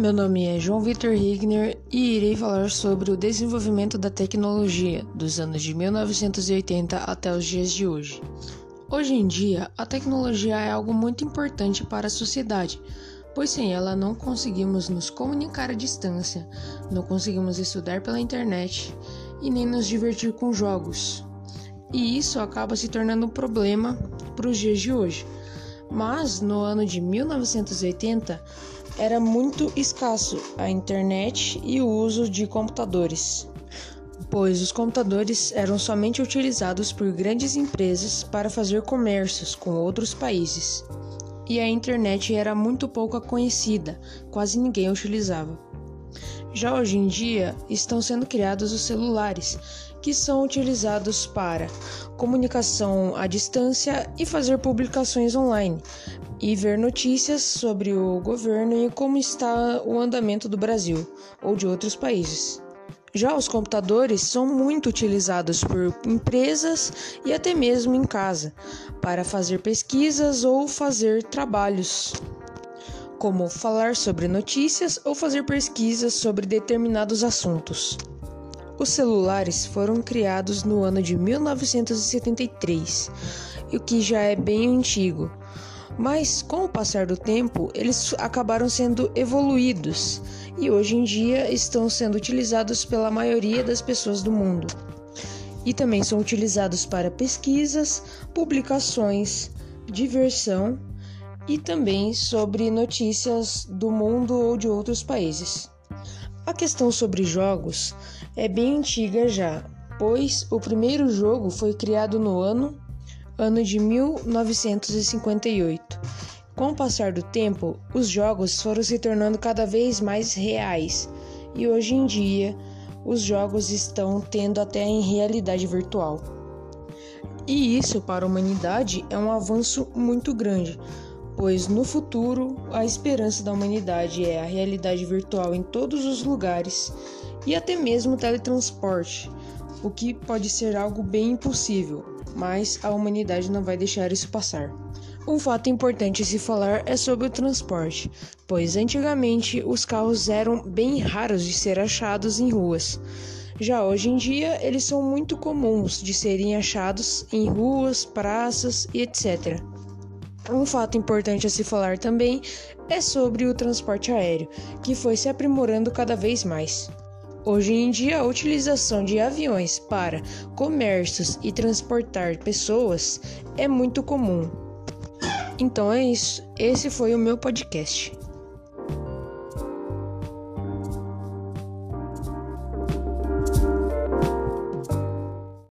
Meu nome é João Vitor Rigner e irei falar sobre o desenvolvimento da tecnologia dos anos de 1980 até os dias de hoje. Hoje em dia, a tecnologia é algo muito importante para a sociedade, pois sem ela não conseguimos nos comunicar à distância, não conseguimos estudar pela internet e nem nos divertir com jogos. E isso acaba se tornando um problema para os dias de hoje. Mas no ano de 1980, era muito escasso a internet e o uso de computadores, pois os computadores eram somente utilizados por grandes empresas para fazer comércios com outros países. E a internet era muito pouco conhecida, quase ninguém utilizava. Já hoje em dia estão sendo criados os celulares, que são utilizados para comunicação à distância e fazer publicações online, e ver notícias sobre o governo e como está o andamento do Brasil ou de outros países. Já os computadores são muito utilizados por empresas e até mesmo em casa para fazer pesquisas ou fazer trabalhos, como falar sobre notícias ou fazer pesquisas sobre determinados assuntos. Os celulares foram criados no ano de 1973, o que já é bem antigo, mas com o passar do tempo, eles acabaram sendo evoluídos e hoje em dia estão sendo utilizados pela maioria das pessoas do mundo. E também são utilizados para pesquisas, publicações, diversão e também sobre notícias do mundo ou de outros países. A questão sobre jogos é bem antiga já, pois o primeiro jogo foi criado no ano ano de 1958. Com o passar do tempo, os jogos foram se tornando cada vez mais reais e hoje em dia os jogos estão tendo até em realidade virtual. E isso para a humanidade é um avanço muito grande, pois no futuro a esperança da humanidade é a realidade virtual em todos os lugares e até mesmo teletransporte, o que pode ser algo bem impossível, mas a humanidade não vai deixar isso passar. Um fato importante a se falar é sobre o transporte, pois antigamente os carros eram bem raros de ser achados em ruas. Já hoje em dia, eles são muito comuns de serem achados em ruas, praças e etc. Um fato importante a se falar também é sobre o transporte aéreo, que foi se aprimorando cada vez mais. Hoje em dia, a utilização de aviões para comércios e transportar pessoas é muito comum. Então é isso. Esse foi o meu podcast.